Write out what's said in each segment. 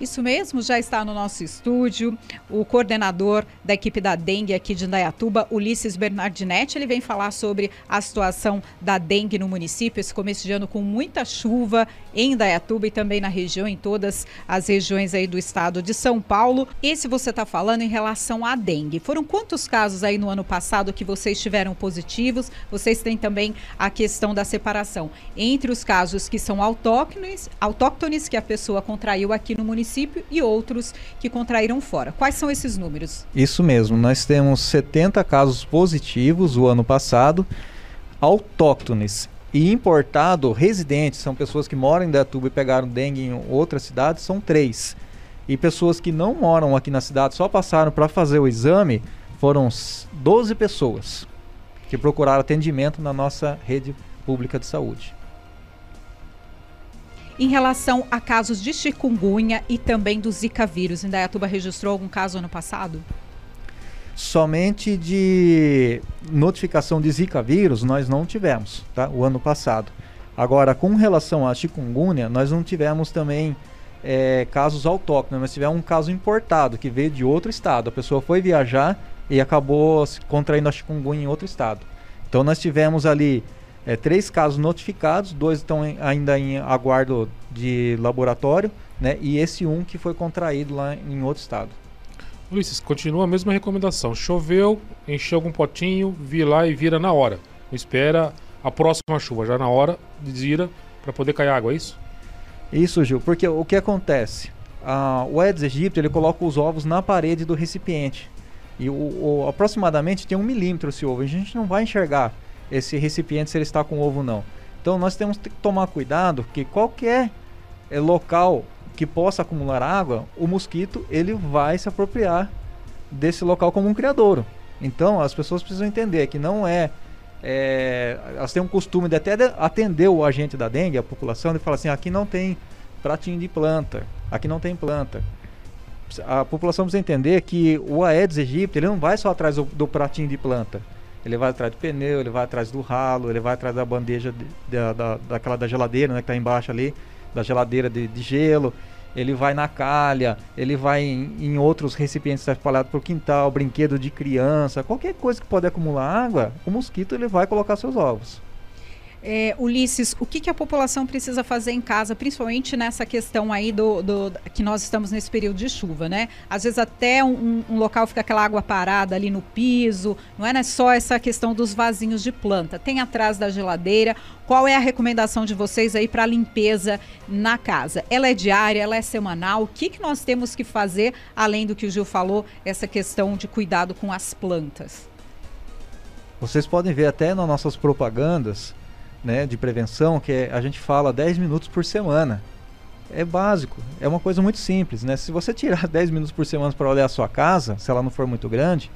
Isso mesmo, já está no nosso estúdio o coordenador da equipe da dengue aqui de Indaiatuba, Ulisses Bernardinetti. Ele vem falar sobre a situação da dengue no município, esse começo de ano com muita chuva em Indaiatuba e também na região, em todas as regiões aí do estado de São Paulo. Esse você está falando em relação à dengue. Foram quantos casos aí no ano passado que vocês tiveram positivos? Vocês têm também a questão da separação entre os casos que são autóctones, autóctones que a pessoa contraiu aqui no município município e outros que contraíram fora. Quais são esses números? Isso mesmo, nós temos 70 casos positivos o ano passado, autóctones e importado residentes, são pessoas que moram em Datuba e pegaram dengue em outra cidade, são três. E pessoas que não moram aqui na cidade, só passaram para fazer o exame, foram 12 pessoas que procuraram atendimento na nossa rede pública de saúde em relação a casos de chikungunya e também do Zika vírus. Indaiatuba registrou algum caso ano passado? Somente de notificação de Zika vírus nós não tivemos, tá? O ano passado. Agora, com relação à chikungunya, nós não tivemos também é, casos autóctones, mas tivemos um caso importado que veio de outro estado. A pessoa foi viajar e acabou contraindo a chikungunya em outro estado. Então nós tivemos ali é, três casos notificados, dois estão em, ainda em aguardo de laboratório, né? E esse um que foi contraído lá em outro estado. Ulisses, continua a mesma recomendação. Choveu, encheu algum potinho, vi lá e vira na hora. Não espera a próxima chuva, já na hora, vira para poder cair água, é isso? Isso, Gil, porque o que acontece? Ah, o Aedes aegypti ele coloca os ovos na parede do recipiente. E o, o, aproximadamente tem um milímetro esse ovo. A gente não vai enxergar esse recipiente se ele está com ovo ou não. Então nós temos que tomar cuidado que qualquer é, local que possa acumular água, o mosquito ele vai se apropriar desse local como um criadouro. Então as pessoas precisam entender que não é, é elas têm um costume de até atender o agente da dengue, a população, e falar assim: aqui não tem pratinho de planta, aqui não tem planta. A população precisa entender que o Aedes aegypti ele não vai só atrás do, do pratinho de planta ele vai atrás do pneu, ele vai atrás do ralo, ele vai atrás da bandeja de, da, da, daquela da geladeira, né, que está embaixo ali, da geladeira de, de, gelo, ele vai na calha, ele vai em, em outros recipientes espalhados o quintal, brinquedo de criança, qualquer coisa que pode acumular água, o mosquito ele vai colocar seus ovos. É, Ulisses, o que, que, a população precisa fazer em casa, principalmente nessa questão aí do, do, que nós estamos nesse período de chuva, né? Às vezes até um, um, local fica aquela água parada ali no piso, não é, né? só essa questão dos vasinhos de planta. Tem atrás da geladeira. Qual é a recomendação de vocês aí para limpeza na casa? Ela é diária, ela é semanal? O que, que nós temos que fazer, além do que o Gil falou, essa questão de cuidado com as plantas? Vocês podem ver até nas nossas propagandas né, de prevenção, que é, a gente fala 10 minutos por semana. É básico, é uma coisa muito simples, né? Se você tirar 10 minutos por semana para olhar a sua casa, se ela não for muito grande,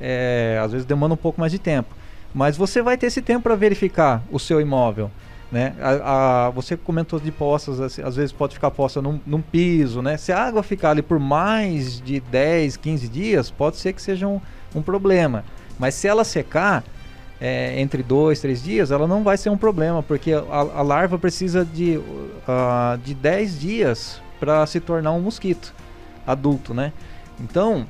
é, às vezes demanda um pouco mais de tempo. Mas você vai ter esse tempo para verificar o seu imóvel. Né? A, a, você comentou de poças, assim, às vezes pode ficar poça num, num, piso, né? Se a água ficar ali por mais de 10, 15 dias, pode ser que seja um, um problema. Mas se ela secar, é, entre dois, três dias, ela não vai ser um problema, porque a, a larva precisa de, uh, de 10 dias para se tornar um mosquito adulto, né? Então,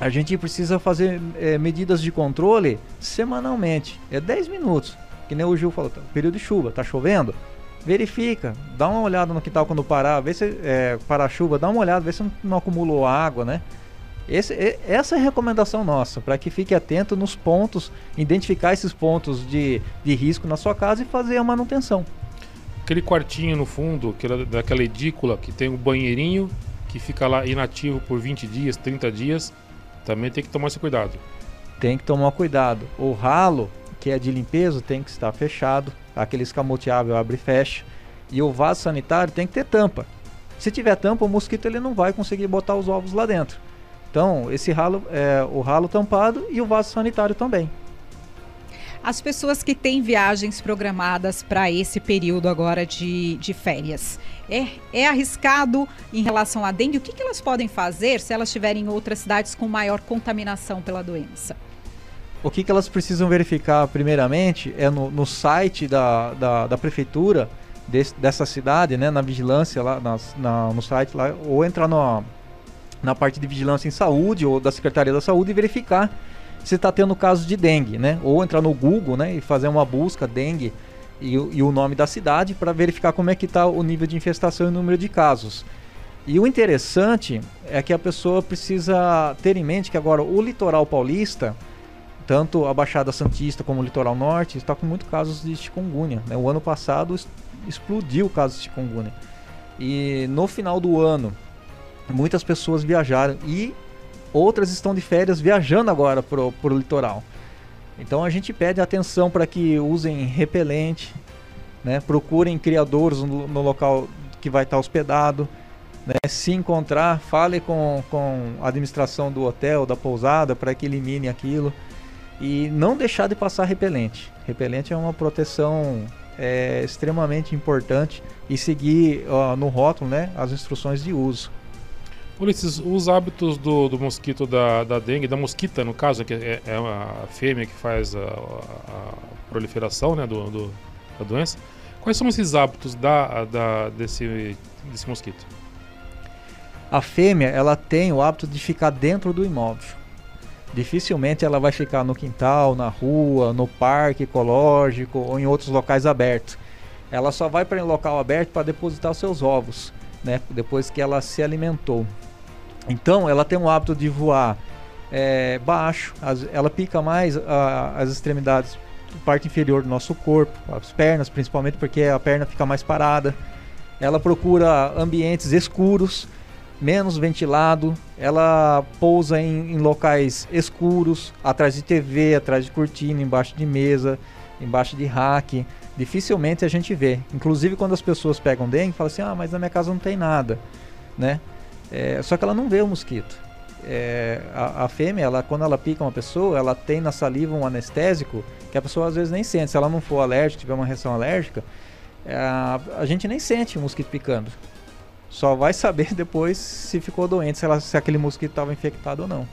a gente precisa fazer é, medidas de controle semanalmente. É 10 minutos, que nem o Gil falou, tá, período de chuva, tá chovendo? Verifica, dá uma olhada no que tal quando parar, vê se é, para a chuva, dá uma olhada, vê se não, não acumulou água, né? Esse, essa é a recomendação nossa, para que fique atento nos pontos, identificar esses pontos de, de risco na sua casa e fazer a manutenção. Aquele quartinho no fundo, aquela, daquela edícula que tem o um banheirinho que fica lá inativo por 20 dias, 30 dias, também tem que tomar esse cuidado. Tem que tomar cuidado. O ralo, que é de limpeza, tem que estar fechado. Aquele escamoteável abre e fecha. E o vaso sanitário tem que ter tampa. Se tiver tampa, o mosquito ele não vai conseguir botar os ovos lá dentro. Então, esse ralo, é, o ralo tampado e o vaso sanitário também. As pessoas que têm viagens programadas para esse período agora de, de férias, é, é arriscado em relação à dengue? O que, que elas podem fazer se elas estiverem em outras cidades com maior contaminação pela doença? O que, que elas precisam verificar primeiramente é no, no site da, da, da prefeitura desse, dessa cidade, né, na vigilância lá nas, na, no site lá, ou entrar no, na parte de vigilância em saúde ou da Secretaria da Saúde e verificar se está tendo casos de dengue, né? Ou entrar no Google, né, e fazer uma busca dengue e, e o nome da cidade para verificar como é que está o nível de infestação e o número de casos. E o interessante é que a pessoa precisa ter em mente que agora o litoral paulista, tanto a Baixada Santista como o litoral norte, está com muitos casos de chikungunya. Né? O ano passado explodiu o caso de chikungunya. E no final do ano, muitas pessoas viajaram e outras estão de férias viajando agora para o litoral. Então a gente pede atenção para que usem repelente, né? procurem criadores no, no local que vai estar hospedado. Né? Se encontrar, fale com, com a administração do hotel, da pousada, para que elimine aquilo. E não deixar de passar repelente. Repelente é uma proteção é, extremamente importante e seguir ó, no rótulo né, as instruções de uso. Ulisses, os hábitos do, do mosquito da, da dengue, da mosquita no caso, que é, é a fêmea que faz a, a, proliferação né, do, do, da doença, quais são esses hábitos da, da, desse, desse mosquito? A fêmea ela tem o hábito de ficar dentro do imóvel. Dificilmente ela vai ficar no quintal, na rua, no parque ecológico ou em outros locais abertos. Ela só vai para um local aberto para depositar os seus ovos, né? Depois que ela se alimentou. Então ela tem o hábito de voar é, baixo, as, ela pica mais a, as extremidades, parte inferior do nosso corpo, as pernas principalmente porque a perna fica mais parada. Ela procura ambientes escuros menos ventilado, ela pousa em, em, locais escuros, atrás de TV, atrás de cortina, embaixo de mesa, embaixo de rack. Dificilmente a gente vê. Inclusive quando as pessoas pegam dengue, falam assim: ah, mas na minha casa não tem nada, né? É, só que ela não vê o mosquito. É, a, a, fêmea, ela, quando ela pica uma pessoa, ela tem na saliva um anestésico que a pessoa às vezes nem sente. Se ela não for alérgica, tiver uma reação alérgica, é, a, gente nem sente o mosquito picando. Só vai saber depois se ficou doente, se, ela, se aquele mosquito estava infectado ou não.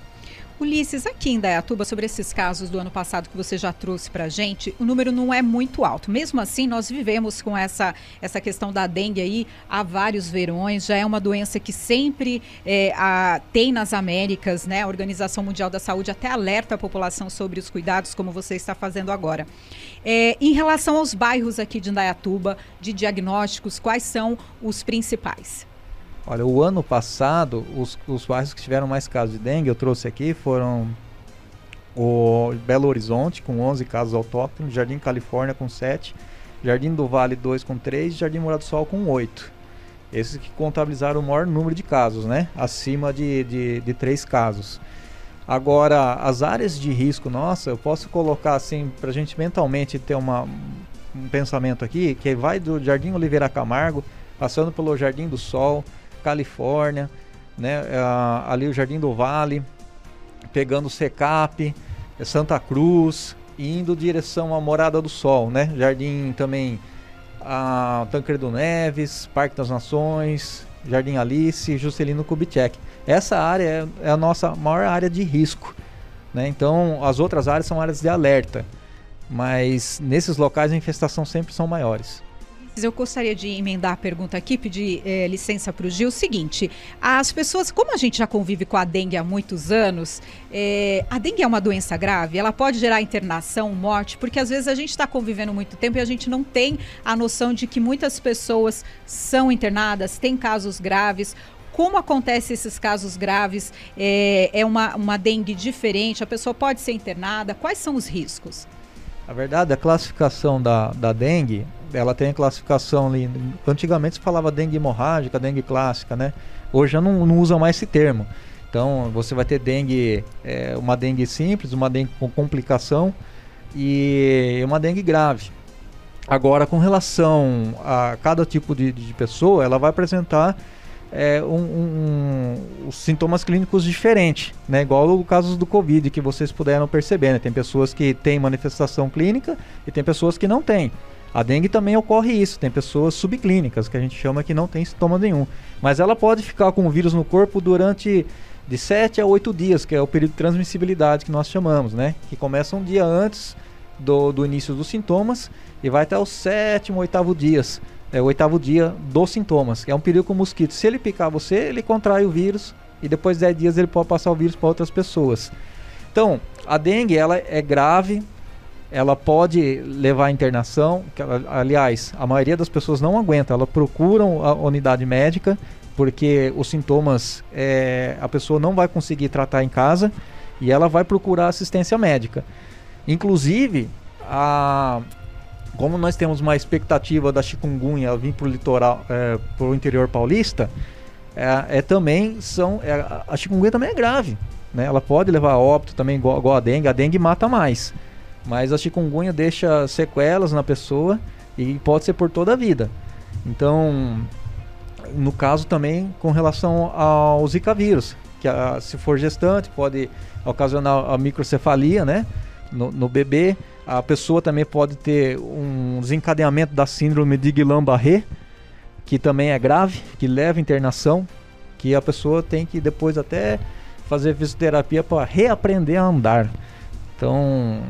Ulisses, aqui em Dayatuba, sobre esses casos do ano passado que você já trouxe para a gente, o número não é muito alto. Mesmo assim, nós vivemos com essa, essa questão da dengue aí há vários verões. Já é uma doença que sempre é, a, tem nas Américas, né? A Organização Mundial da Saúde até alerta a população sobre os cuidados, como você está fazendo agora. É, em relação aos bairros aqui de Indaiatuba, de diagnósticos, quais são os principais? Olha, o ano passado, os, os bairros que tiveram mais casos de dengue, eu trouxe aqui, foram o Belo Horizonte, com 11 casos autóctonos, Jardim Califórnia, com 7, Jardim do Vale, 2 com 3, Jardim Morado do Sol, com 8. Esses que contabilizaram o maior número de casos, né? Acima de, de, de 3 casos. Agora, as áreas de risco, nossa, eu posso colocar assim, para a gente mentalmente ter uma, um pensamento aqui, que vai do Jardim Oliveira Camargo, passando pelo Jardim do Sol, Califórnia, né? É, ali o Jardim do Vale, pegando o Secap, Santa Cruz, indo direção à Morada do Sol, né? Jardim também a Tancredo Neves, Parque das Nações, Jardim Alice, Juscelino Kubitschek. Essa área é, é a nossa maior área de risco, né? Então as outras áreas são áreas de alerta, mas nesses locais a infestação sempre são maiores. Eu gostaria de emendar a pergunta aqui, pedir é, licença para o Gil. Seguinte: as pessoas, como a gente já convive com a dengue há muitos anos, é, a dengue é uma doença grave? Ela pode gerar internação, morte? Porque às vezes a gente está convivendo muito tempo e a gente não tem a noção de que muitas pessoas são internadas, têm casos graves como acontece esses casos graves? É, é, uma, uma dengue diferente? A pessoa pode ser internada? Quais são os riscos? A verdade, a classificação da, da dengue, ela tem a classificação ali. Antigamente se falava dengue hemorrágica, dengue clássica, né? Hoje já não, não usa mais esse termo. Então você vai ter dengue, é, uma dengue simples, uma dengue com complicação e uma dengue grave. Agora, com relação a cada tipo de, de pessoa, ela vai apresentar é, um, um, um, sintomas clínicos diferentes, né? Igual o caso do Covid que vocês puderam perceber, né? Tem pessoas que têm manifestação clínica e tem pessoas que não têm. A dengue também ocorre isso, tem pessoas subclínicas, que a gente chama que não tem sintoma nenhum. Mas ela pode ficar com o vírus no corpo durante de 7 a 8 dias, que é o período de transmissibilidade que nós chamamos, né? Que começa um dia antes do, do início dos sintomas e vai até o sétimo, oitavo dias é o oitavo dia dos sintomas, que é um período com mosquito. Se ele picar você, ele contrai o vírus e depois de 10 dias ele pode passar o vírus para outras pessoas. Então, a dengue ela é grave, ela pode levar à internação, que, aliás, a maioria das pessoas não aguenta, elas procuram a unidade médica porque os sintomas é, a pessoa não vai conseguir tratar em casa e ela vai procurar assistência médica. Inclusive, a, como nós temos uma expectativa da chikungunya vir para o litoral, é, para o interior paulista, é, é também são é, a chikungunya também é grave, né? Ela pode levar a óbito também igual, igual a dengue. A dengue mata mais, mas a chikungunya deixa sequelas na pessoa e pode ser por toda a vida. Então, no caso também com relação ao Zika vírus, que a, se for gestante pode ocasionar a microcefalia, né, no, no bebê. A pessoa também pode ter um desencadeamento da síndrome de Guillain-Barré, que também é grave, que leva internação, que a pessoa tem que depois até fazer fisioterapia para reaprender a andar. Então,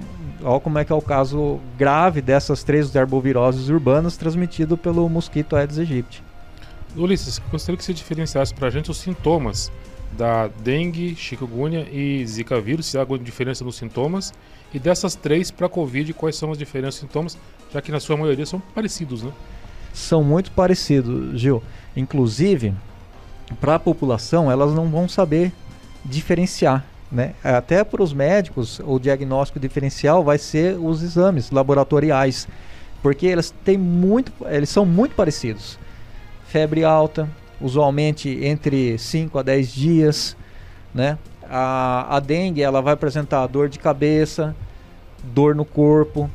olha como é que é o caso grave dessas três arboviroses urbanas transmitido pelo mosquito Aedes aegypti. Ulisses, gostaria que você diferenciasse para a gente os sintomas da dengue, chikungunya e zika vírus, se há alguma diferença nos sintomas, e dessas três para a covid, quais são as diferenças nos sintomas, já que na sua maioria são parecidos, né? são muito parecidos, Gil. Inclusive, para a população, elas não vão saber diferenciar. Né? Até para os médicos, o diagnóstico diferencial vai ser os exames laboratoriais, porque eles têm muito, eles são muito parecidos. Febre alta, usualmente entre 5 a 10 dias, né? A, a dengue ela vai apresentar dor de cabeça, dor no corpo,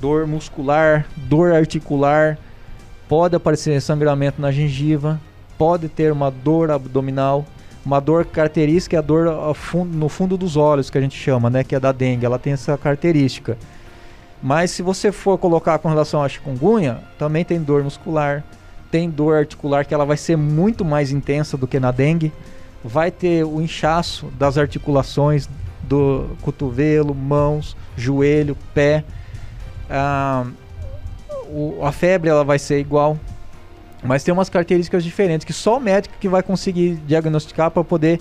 dor muscular, dor articular, pode aparecer sangramento na gengiva, pode ter uma dor abdominal, uma dor característica é a dor no fundo dos olhos que a gente chama, né, que é da dengue, ela tem essa característica. Mas se você for colocar com relação à chikungunya, também tem dor muscular, tem dor articular que ela vai ser muito mais intensa do que na dengue. Vai ter o inchaço das articulações do cotovelo, mãos, joelho, pé. Ah, o, a febre ela vai ser igual, mas tem umas características diferentes que só o médico que vai conseguir diagnosticar para poder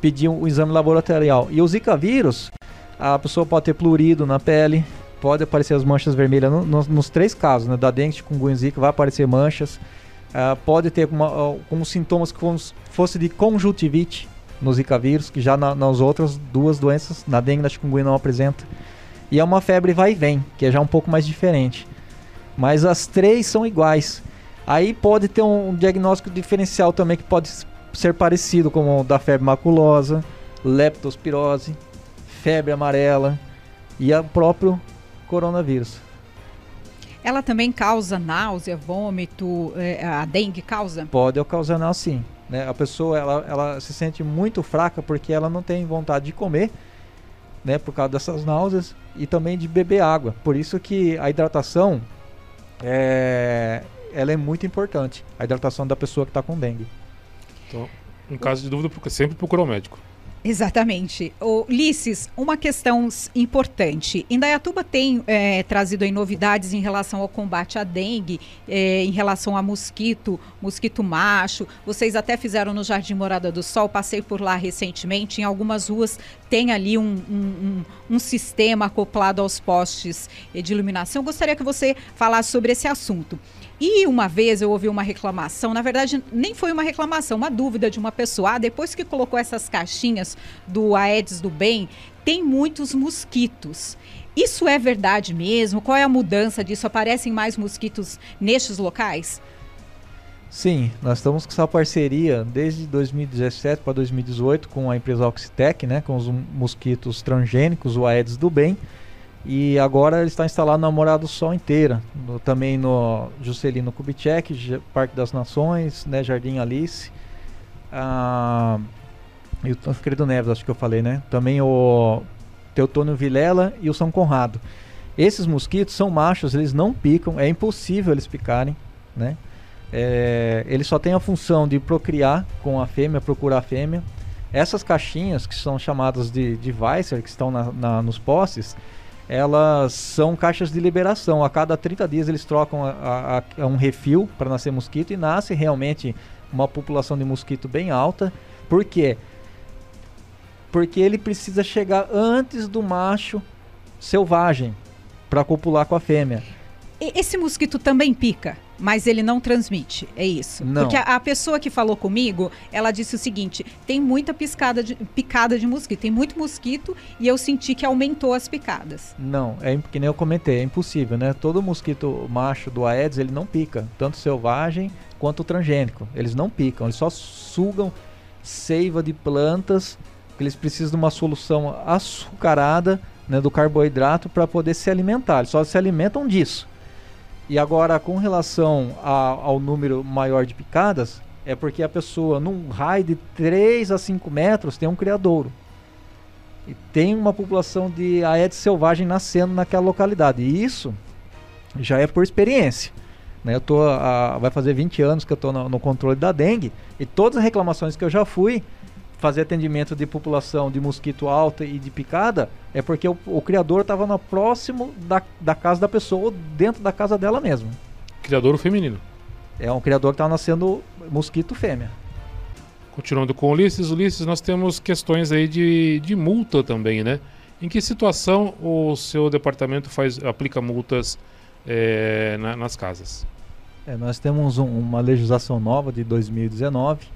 pedir um, um, exame laboratorial. E o Zika vírus, a pessoa pode ter plurido na pele, pode aparecer as manchas vermelhas no, no, nos três casos, né? Da dengue, com Zika, vai aparecer manchas. Uh, pode ter uma, como sintomas como fosse de conjuntivite no Zika vírus, que já na, nas outras duas doenças, na dengue e na chikungunya não apresenta. E é uma febre vai e vem, que é já um pouco mais diferente. Mas as três são iguais. Aí pode ter um diagnóstico diferencial também que pode ser parecido, como o da febre maculosa, leptospirose, febre amarela e o próprio coronavírus. Ela também causa náusea, vômito, é, a dengue causa? Pode ocasionar sim. Né? A pessoa ela, ela se sente muito fraca porque ela não tem vontade de comer, né, por causa dessas náuseas e também de beber água. Por isso que a hidratação é, ela é muito importante, a hidratação da pessoa que está com dengue. Então, em caso de dúvida, sempre procura o médico. Exatamente. O Ulisses, uma questão importante. Indaiatuba tem é, trazido aí novidades em relação ao combate à dengue, é, em relação a mosquito, mosquito macho. Vocês até fizeram no Jardim Morada do Sol, passei por lá recentemente. Em algumas ruas tem ali um, um, um, um sistema acoplado aos postes de iluminação. Gostaria que você falasse sobre esse assunto. E uma vez eu ouvi uma reclamação, na verdade nem foi uma reclamação, uma dúvida de uma pessoa. Ah, depois que colocou essas caixinhas do Aedes do Bem, tem muitos mosquitos. Isso é verdade mesmo? Qual é a mudança disso? Aparecem mais mosquitos nestes locais? Sim, nós estamos com essa parceria desde 2017 para 2018 com a empresa Oxitec, né, com os mosquitos transgênicos, o Aedes do Bem. E agora ele está instalado na Morada do Sol inteira. No, também no Juscelino Kubitschek, Parque das Nações, né, Jardim Alice. Ah, e o Tancredo Neves, acho que eu falei, né? Também o Teutônio Vilela e o São Conrado. Esses mosquitos são machos, eles não picam, é impossível eles picarem, né? É, ele só tem a função de procriar com a fêmea, procurar a fêmea. Essas caixinhas, que são chamadas de, de Weisser, que estão na, na, nos postes, elas são caixas de liberação. A cada 30 dias eles trocam a, a, a um refil para nascer mosquito e nasce realmente uma população de mosquito bem alta. Por quê? Porque ele precisa chegar antes do macho selvagem para copular com a fêmea. Esse mosquito também pica, mas ele não transmite, é isso? Não. Porque a, a, pessoa que falou comigo, ela disse o seguinte: tem muita piscada de, picada de mosquito, tem muito mosquito e eu senti que aumentou as picadas. Não, é que nem eu comentei, é impossível, né? Todo mosquito macho do Aedes ele não pica, tanto selvagem quanto transgênico. Eles não picam, eles só sugam seiva de plantas, eles precisam de uma solução açucarada né, do carboidrato para poder se alimentar. Eles só se alimentam disso. E agora, com relação a, ao número maior de picadas, é porque a pessoa, num raio de 3 a 5 metros, tem um criadouro. E tem uma população de aedes selvagem nascendo naquela localidade. E isso já é por experiência. Né? Eu tô, a, vai fazer 20 anos que eu estou no, no controle da dengue. E todas as reclamações que eu já fui, fazer atendimento de população de mosquito alta e de picada é porque o, o criador estava no próximo da, da casa da pessoa, ou dentro da casa dela mesmo. Criador feminino. É um criador que estava nascendo mosquito fêmea. Continuando com Ulisses, Ulisses, nós temos questões aí de, de multa também, né? Em que situação o seu departamento faz aplica multas é, na, nas casas? É, nós temos um, uma legislação nova de 2019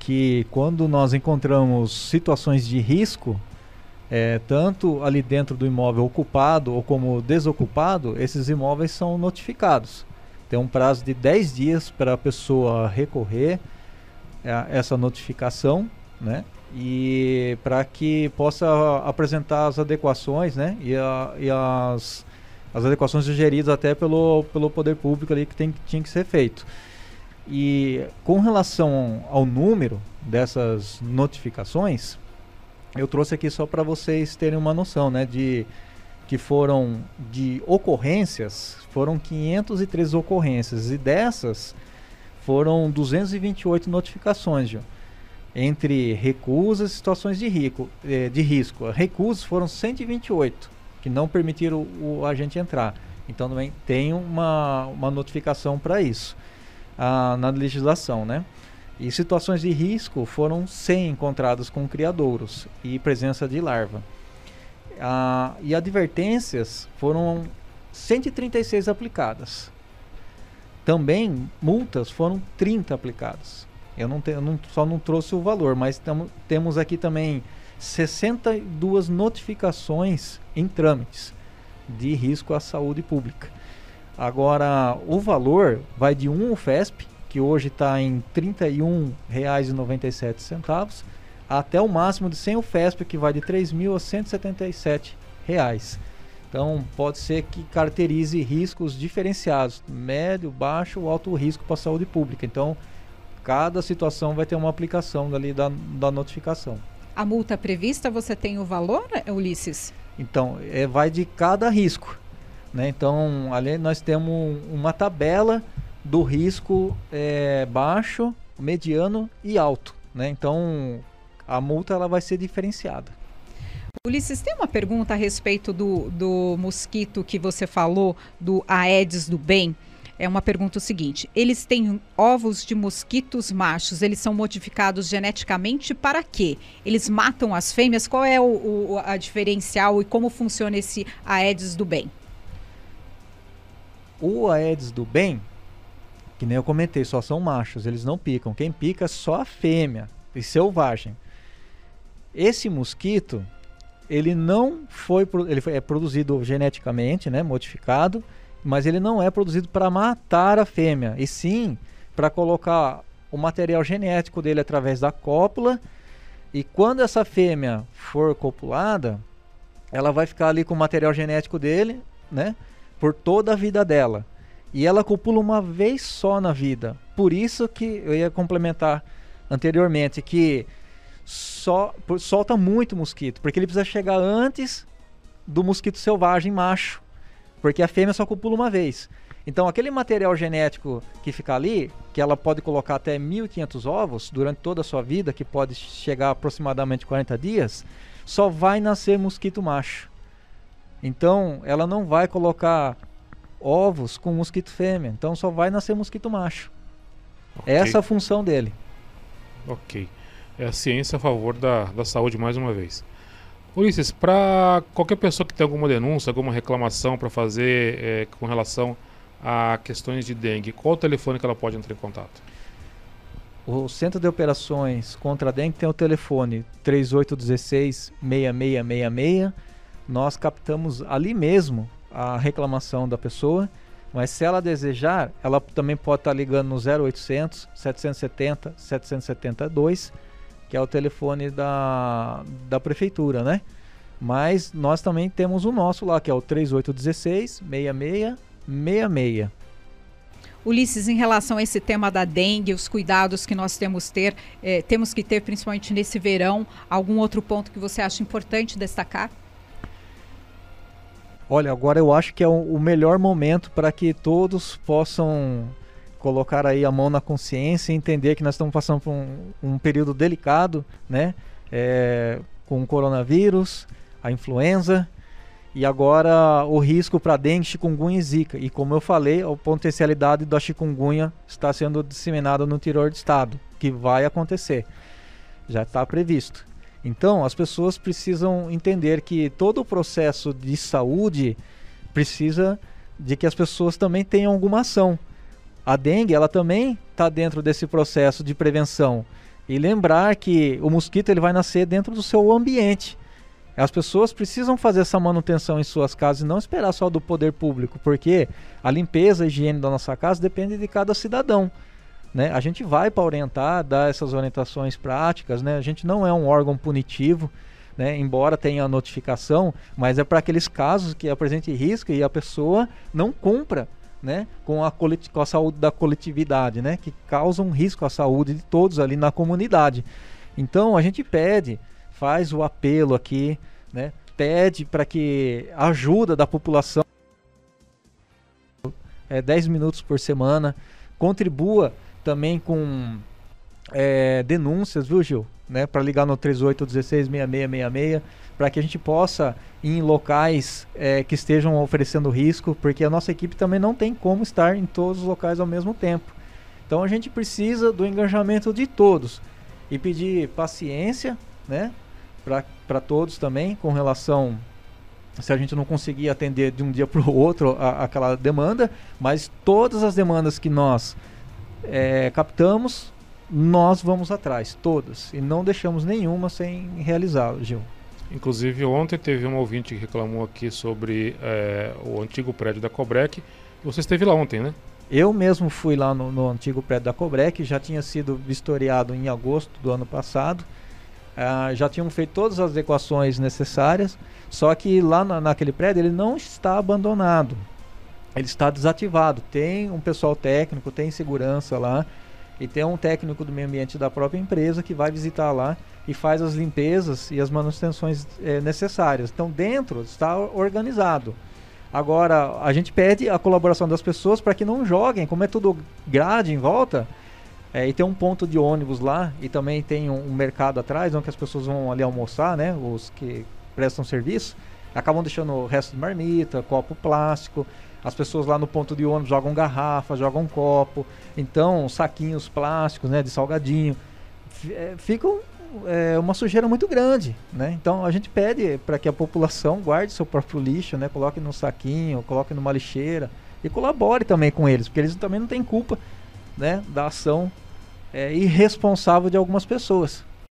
que quando nós encontramos situações de risco, é, tanto ali dentro do imóvel ocupado ou como desocupado, esses imóveis são notificados. Tem um prazo de 10 dias para a pessoa recorrer a essa notificação, né? E para que possa apresentar as adequações, né? E, a, e as, as adequações sugeridas até pelo, pelo poder público ali que tem, tinha que ser feito. E com relação ao número dessas notificações, eu trouxe aqui só para vocês terem uma noção, né, de que foram de ocorrências, foram 503 ocorrências e dessas foram 228 notificações, Gil, entre recusas e situações de, rico, eh, de risco. Recusas foram 128 que não permitiram o, o agente entrar. Então também tem uma, uma notificação para isso ah, na legislação, né? E situações de risco foram 100 encontradas com criadouros e presença de larva. Ah, e advertências foram 136 aplicadas. Também multas foram 30 aplicadas. Eu não, só não trouxe o valor, mas tamo, temos aqui também 62 notificações em trâmites de risco à saúde pública. Agora, o valor vai de um UFESP, que hoje está em R$ 31,97, até o máximo de 100 UFESP, que vai de R$ 3.177. Então, pode ser que caracterize riscos diferenciados, médio, baixo ou alto risco para a saúde pública. Então, cada situação vai ter uma aplicação dali da, da notificação. A multa prevista, você tem o valor, Ulisses? Então, é, vai de cada risco. Né? Então, ali nós temos uma tabela do risco é, baixo, mediano e alto. Né? Então, a multa ela vai ser diferenciada. Ulisses, tem uma pergunta a respeito do, do mosquito que você falou, do Aedes do bem. É uma pergunta o seguinte: eles têm ovos de mosquitos machos, eles são modificados geneticamente para quê? Eles matam as fêmeas? Qual é o, o a diferencial e como funciona esse Aedes do bem? O Aedes do bem, que nem eu comentei, só são machos, eles não picam. Quem pica é só a fêmea, e selvagem. Esse mosquito, ele não foi, ele foi, é produzido geneticamente, né, modificado, mas ele não é produzido para matar a fêmea, e sim para colocar o material genético dele através da cópula. E quando essa fêmea for copulada, ela vai ficar ali com o material genético dele, né? Por toda a vida dela. E ela copula uma vez só na vida. Por isso que eu ia complementar anteriormente que só solta muito mosquito, porque ele precisa chegar antes do mosquito selvagem macho, porque a fêmea só copula uma vez. Então aquele material genético que fica ali, que ela pode colocar até 1500 ovos durante toda a sua vida, que pode chegar aproximadamente 40 dias, só vai nascer mosquito macho. Então, ela não vai colocar ovos com mosquito fêmea. Então, só vai nascer mosquito macho. Okay. Essa é a função dele. Ok. É a ciência a favor da, da saúde mais uma vez. Ulisses, para qualquer pessoa que tem alguma denúncia, alguma reclamação para fazer é, com relação a questões de dengue, qual o telefone que ela pode entrar em contato? O Centro de Operações contra a Dengue tem o telefone 3816-6666. Nós captamos ali mesmo a reclamação da pessoa, mas se ela desejar, ela também pode estar ligando no 0800 770 772, que é o telefone da, da prefeitura, né? Mas nós também temos o nosso lá, que é o 3816 6666. Ulisses, em relação a esse tema da dengue, os cuidados que nós temos ter, eh, temos que ter, principalmente nesse verão, algum outro ponto que você acha importante destacar? Olha, agora eu acho que é o melhor momento para que todos possam colocar aí a mão na consciência e entender que nós estamos passando por um, um período delicado, né? É, com o coronavírus, a influenza, e agora o risco para dengue, chikungunya e zika. E como eu falei, a potencialidade da chikungunya está sendo disseminada no interior do estado, que vai acontecer. Já está previsto. Então, as pessoas precisam entender que todo o processo de saúde precisa de que as pessoas também tenham alguma ação. A dengue, ela também está dentro desse processo de prevenção. E lembrar que o mosquito ele vai nascer dentro do seu ambiente. As pessoas precisam fazer essa manutenção em suas casas e não esperar só do poder público, porque a limpeza, a higiene da nossa casa depende de cada cidadão. Né? A gente vai para orientar, dar essas orientações práticas, né? a gente não é um órgão punitivo, né? embora tenha a notificação, mas é para aqueles casos que apresente risco e a pessoa não cumpra né, com, a com a saúde da coletividade, né, que causam risco à saúde de todos ali na comunidade. Então a gente pede, faz o apelo aqui né, pede para que ajuda da população é, 10 minutos por semana, contribua também com é, denúncias, viu Gil? Né, para ligar no 38166666, para que a gente possa ir em locais é, que estejam oferecendo risco, porque a nossa equipe também não tem como estar em todos os locais ao mesmo tempo. Então a gente precisa do engajamento de todos e pedir paciência, né, para todos também com relação se a gente não conseguir atender de um dia para o outro a, aquela demanda, mas todas as demandas que nós é, captamos, nós vamos atrás, todas, e não deixamos nenhuma sem realizar, Gil. Inclusive, ontem teve um ouvinte que reclamou aqui sobre é, o antigo prédio da Cobrec. Você esteve lá ontem, né? Eu mesmo fui lá no, no antigo prédio da Cobrec, já tinha sido vistoriado em agosto do ano passado. Uh, já tinham feito todas as adequações necessárias, só que lá na, naquele prédio ele não está abandonado, ele está desativado. Tem um pessoal técnico, tem segurança lá e tem um técnico do meio ambiente da própria empresa que vai visitar lá e faz as limpezas e as manutenções é, necessárias. Então dentro está organizado. Agora a gente pede a colaboração das pessoas para que não joguem, como é tudo grade em volta é, e tem um ponto de ônibus lá e também tem um, um, mercado atrás onde as pessoas vão ali almoçar, né? Os que prestam serviço acabam deixando o resto de marmita, copo plástico. As pessoas lá no ponto de ônibus jogam garrafa, jogam copo, então saquinhos plásticos, né? De salgadinho. É, ficam é, uma sujeira muito grande, né? Então a gente pede para que a população guarde seu próprio lixo, né? Coloque no saquinho, coloque numa lixeira e colabore também com eles, porque eles também não têm culpa né, da ação é, irresponsável de algumas pessoas.